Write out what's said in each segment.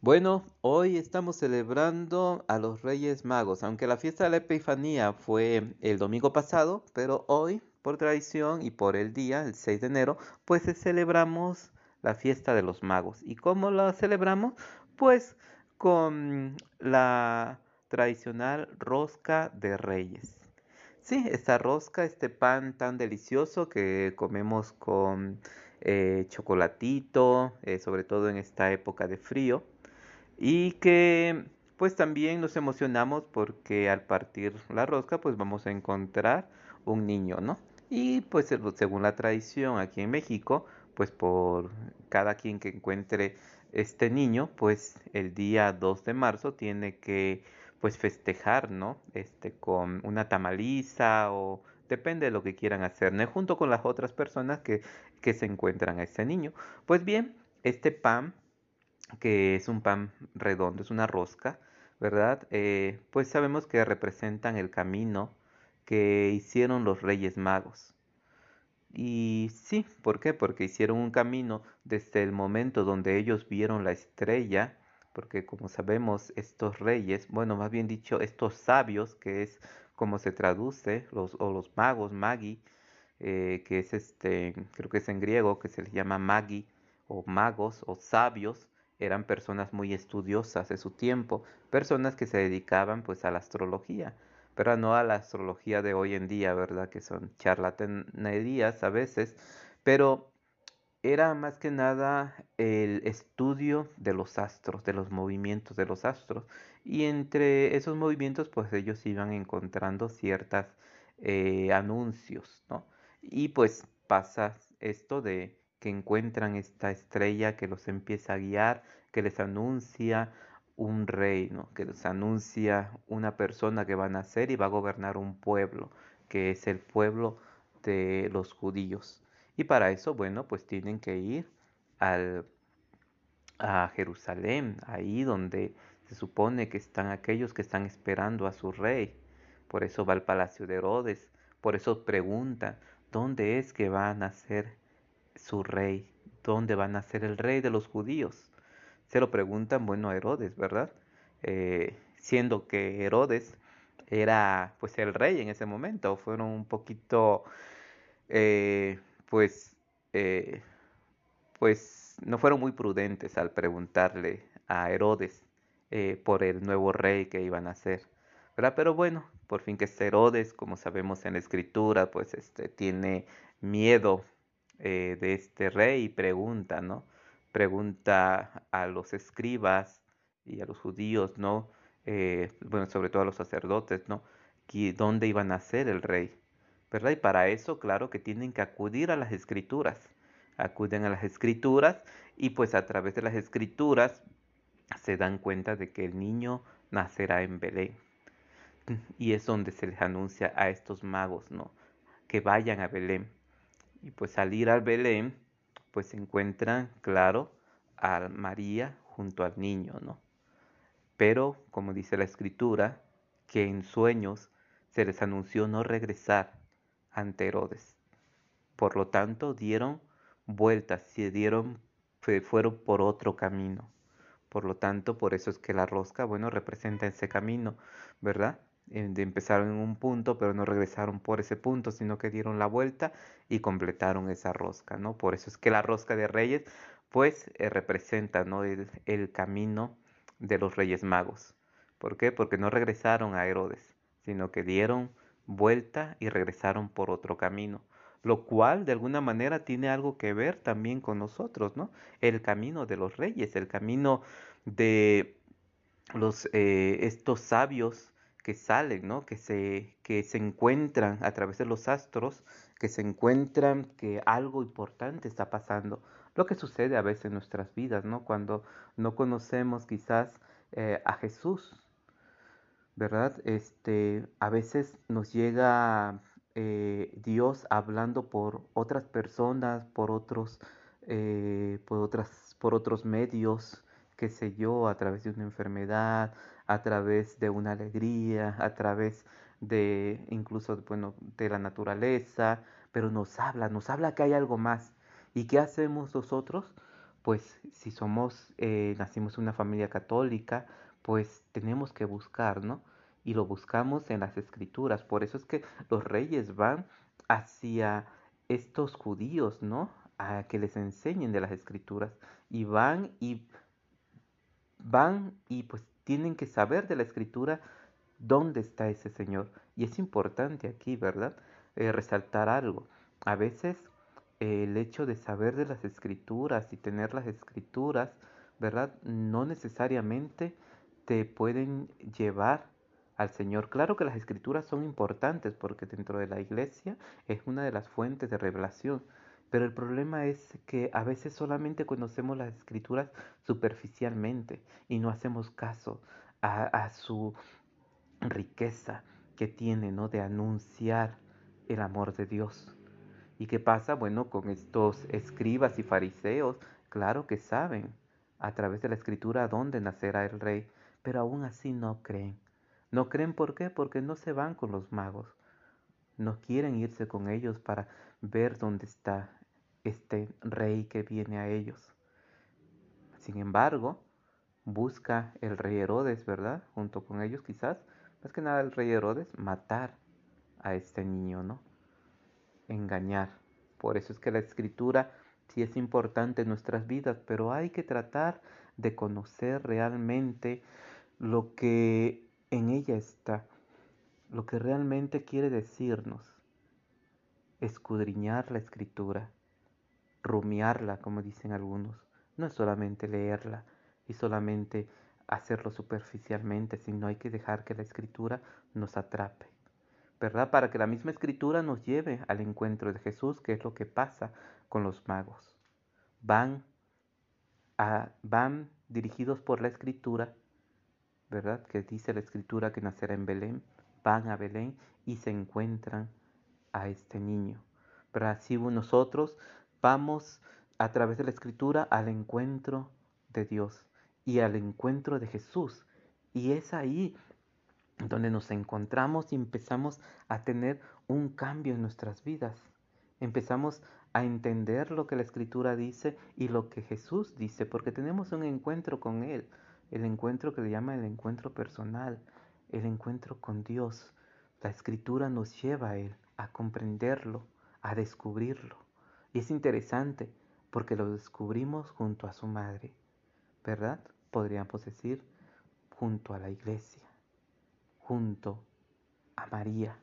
Bueno, hoy estamos celebrando a los Reyes Magos, aunque la fiesta de la Epifanía fue el domingo pasado, pero hoy, por tradición y por el día, el 6 de enero, pues celebramos la fiesta de los magos. ¿Y cómo la celebramos? Pues con la tradicional rosca de reyes. Sí, esta rosca, este pan tan delicioso que comemos con eh, chocolatito, eh, sobre todo en esta época de frío y que pues también nos emocionamos porque al partir la rosca pues vamos a encontrar un niño, ¿no? Y pues según la tradición aquí en México, pues por cada quien que encuentre este niño, pues el día 2 de marzo tiene que pues festejar, ¿no? Este con una tamaliza o depende de lo que quieran hacer, ¿no? Junto con las otras personas que, que se encuentran a ese niño. Pues bien, este pan que es un pan redondo, es una rosca, ¿verdad? Eh, pues sabemos que representan el camino que hicieron los reyes magos. Y sí, ¿por qué? Porque hicieron un camino desde el momento donde ellos vieron la estrella, porque como sabemos, estos reyes, bueno, más bien dicho, estos sabios, que es como se traduce, los, o los magos, magi, eh, que es este, creo que es en griego, que se les llama magi, o magos, o sabios, eran personas muy estudiosas de su tiempo, personas que se dedicaban pues a la astrología, pero no a la astrología de hoy en día, ¿verdad? Que son charlatanerías a veces, pero era más que nada el estudio de los astros, de los movimientos de los astros, y entre esos movimientos pues ellos iban encontrando ciertos eh, anuncios, ¿no? Y pues pasa esto de que encuentran esta estrella que los empieza a guiar, que les anuncia un reino, que les anuncia una persona que va a nacer y va a gobernar un pueblo, que es el pueblo de los judíos. Y para eso, bueno, pues tienen que ir al, a Jerusalén, ahí donde se supone que están aquellos que están esperando a su rey. Por eso va al palacio de Herodes, por eso pregunta, ¿dónde es que va a nacer su rey, ¿dónde va a nacer el rey de los judíos? Se lo preguntan, bueno, a Herodes, ¿verdad? Eh, siendo que Herodes era pues el rey en ese momento, fueron un poquito, eh, pues, eh, pues no fueron muy prudentes al preguntarle a Herodes por el nuevo rey que iban a ser. ¿verdad? Pero bueno, por fin que es Herodes, como sabemos en la escritura, pues este tiene miedo eh, de este rey pregunta, ¿no? Pregunta a los escribas y a los judíos, ¿no? Eh, bueno, sobre todo a los sacerdotes, ¿no? ¿Dónde iba a nacer el rey? ¿Verdad? Y para eso, claro que tienen que acudir a las escrituras. Acuden a las escrituras y pues a través de las escrituras se dan cuenta de que el niño nacerá en Belén. Y es donde se les anuncia a estos magos, ¿no? Que vayan a Belén y pues al ir al Belén, pues se encuentran, claro, a María junto al niño, ¿no? Pero, como dice la escritura, que en sueños se les anunció no regresar ante Herodes. Por lo tanto, dieron vueltas, se dieron, fueron por otro camino. Por lo tanto, por eso es que la rosca, bueno, representa ese camino, ¿verdad? Empezaron en un punto, pero no regresaron por ese punto, sino que dieron la vuelta y completaron esa rosca, ¿no? Por eso es que la rosca de reyes, pues, eh, representa, ¿no? El, el, camino de los reyes magos. ¿Por qué? Porque no regresaron a Herodes, sino que dieron vuelta y regresaron por otro camino. Lo cual, de alguna manera, tiene algo que ver también con nosotros, ¿no? El camino de los reyes, el camino de los, eh, estos sabios que salen, ¿no? que, se, que se encuentran a través de los astros, que se encuentran que algo importante está pasando. Lo que sucede a veces en nuestras vidas, ¿no? cuando no conocemos quizás eh, a Jesús, ¿verdad? Este, a veces nos llega eh, Dios hablando por otras personas, por otros, eh, por otras, por otros medios, qué sé yo, a través de una enfermedad, a través de una alegría, a través de incluso bueno, de la naturaleza, pero nos habla, nos habla que hay algo más. ¿Y qué hacemos nosotros? pues si somos, eh, nacimos en una familia católica, pues tenemos que buscar, ¿no? Y lo buscamos en las escrituras. Por eso es que los reyes van hacia estos judíos, ¿no? A que les enseñen de las escrituras. Y van y van y pues tienen que saber de la escritura dónde está ese Señor. Y es importante aquí, ¿verdad? Eh, resaltar algo. A veces el hecho de saber de las escrituras y tener las escrituras, ¿verdad? No necesariamente te pueden llevar al Señor. Claro que las escrituras son importantes porque dentro de la iglesia es una de las fuentes de revelación, pero el problema es que a veces solamente conocemos las escrituras superficialmente y no hacemos caso a, su riqueza que tiene, ¿no? De anunciar el amor de Dios. ¿Y qué pasa? Bueno, con estos escribas y fariseos, claro que saben a través de la escritura dónde nacerá el rey, pero aún así no creen. No creen por qué? Porque no se van con los magos. No quieren irse con ellos para ver dónde está este rey que viene a ellos. Sin embargo, busca el rey Herodes, ¿verdad? Junto con ellos quizás, más que nada el rey Herodes, matar a este niño, ¿no? engañar. Por eso es que la escritura sí es importante en nuestras vidas, pero hay que tratar de conocer realmente lo que en ella está, lo que realmente quiere decirnos. Escudriñar la escritura, rumiarla, como dicen algunos. No es solamente leerla y solamente hacerlo superficialmente, sino hay que dejar que la escritura nos atrape. ¿verdad? Para que la misma escritura nos lleve al encuentro de Jesús, que es lo que pasa con los magos. Van, a, van dirigidos por la escritura, ¿verdad? Que dice la escritura que nacerá en Belén, van a Belén y se encuentran a este niño. Pero así nosotros vamos a través de la escritura al encuentro de Dios y al encuentro de Jesús. Y es ahí donde nos encontramos y empezamos a tener un cambio en nuestras vidas. Empezamos a entender lo que la escritura dice y lo que Jesús dice, porque tenemos un encuentro con Él, el encuentro que le llama el encuentro personal, el encuentro con Dios. La escritura nos lleva a Él, a comprenderlo, a descubrirlo. Y es interesante porque lo descubrimos junto a su madre, ¿verdad? Podríamos decir, junto a la iglesia junto a María,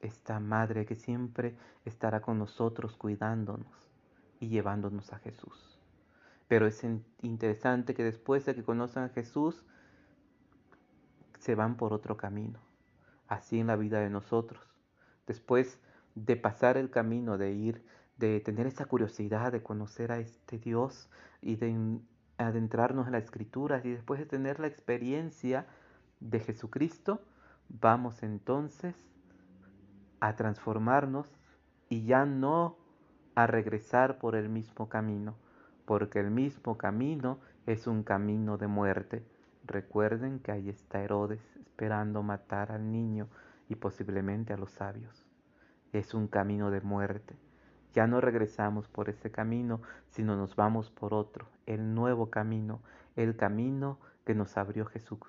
esta madre que siempre estará con nosotros cuidándonos y llevándonos a Jesús. Pero es interesante que después de que conozcan a Jesús, se van por otro camino. Así en la vida de nosotros. Después de pasar el camino, de ir, de tener esa curiosidad de conocer a este Dios y de adentrarnos en la escritura y después de tener la experiencia de Jesucristo, vamos entonces a transformarnos y ya no a regresar por el mismo camino, porque el mismo camino es un camino de muerte. Recuerden que ahí está Herodes esperando matar al niño y posiblemente a los sabios. Es un camino de muerte. Ya no regresamos por ese camino, sino nos vamos por otro, el nuevo camino, el camino que nos abrió Jesús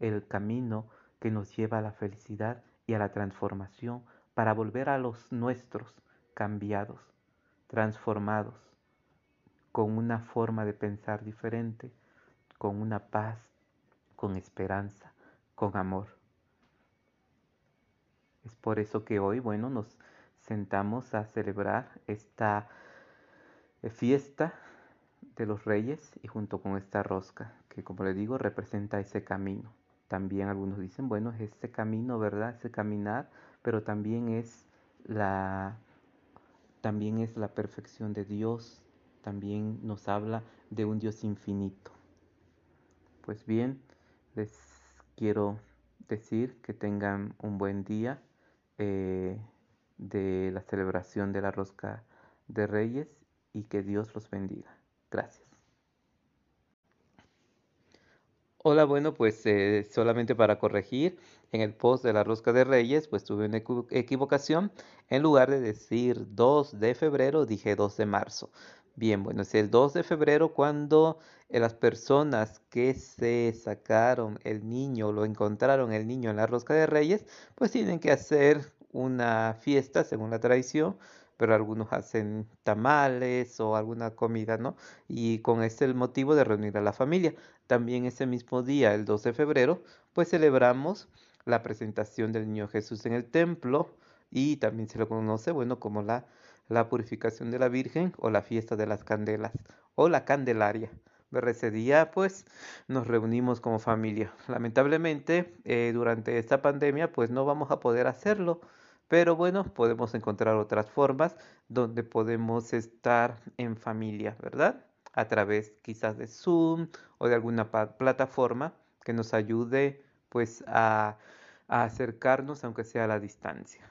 el camino que nos lleva a la felicidad y a la transformación para volver a los nuestros cambiados, transformados, con una forma de pensar diferente, con una paz, con esperanza, con amor. Es por eso que hoy, bueno, nos sentamos a celebrar esta fiesta de los reyes y junto con esta rosca, que como le digo, representa ese camino. También algunos dicen, bueno, es ese camino, ¿verdad? Ese caminar, pero también es la también es la perfección de Dios, también nos habla de un Dios infinito. Pues bien, les quiero decir que tengan un buen día eh, de la celebración de la rosca de Reyes y que Dios los bendiga. Gracias. Hola, bueno, pues eh, solamente para corregir, en el post de la rosca de Reyes, pues tuve una equivocación. En lugar de decir 2 de febrero, dije 2 de marzo. Bien, bueno, es el 2 de febrero cuando eh, las personas que se sacaron el niño, lo encontraron el niño en la rosca de reyes, pues tienen que hacer una fiesta según la tradición, pero algunos hacen tamales o alguna comida, ¿no? Y con este el motivo de reunir a la familia. También ese mismo día, el 2 de febrero, pues celebramos la presentación del niño Jesús en el templo y también se lo conoce, bueno, como la, la purificación de la Virgen o la fiesta de las candelas o la Candelaria. Pero ese pues nos reunimos como familia. Lamentablemente eh, durante esta pandemia pues no vamos a poder hacerlo pero bueno, podemos encontrar otras formas donde podemos estar en familia, ¿verdad? A través quizás de Zoom o de alguna plataforma que nos ayude pues a, a acercarnos aunque sea a la distancia.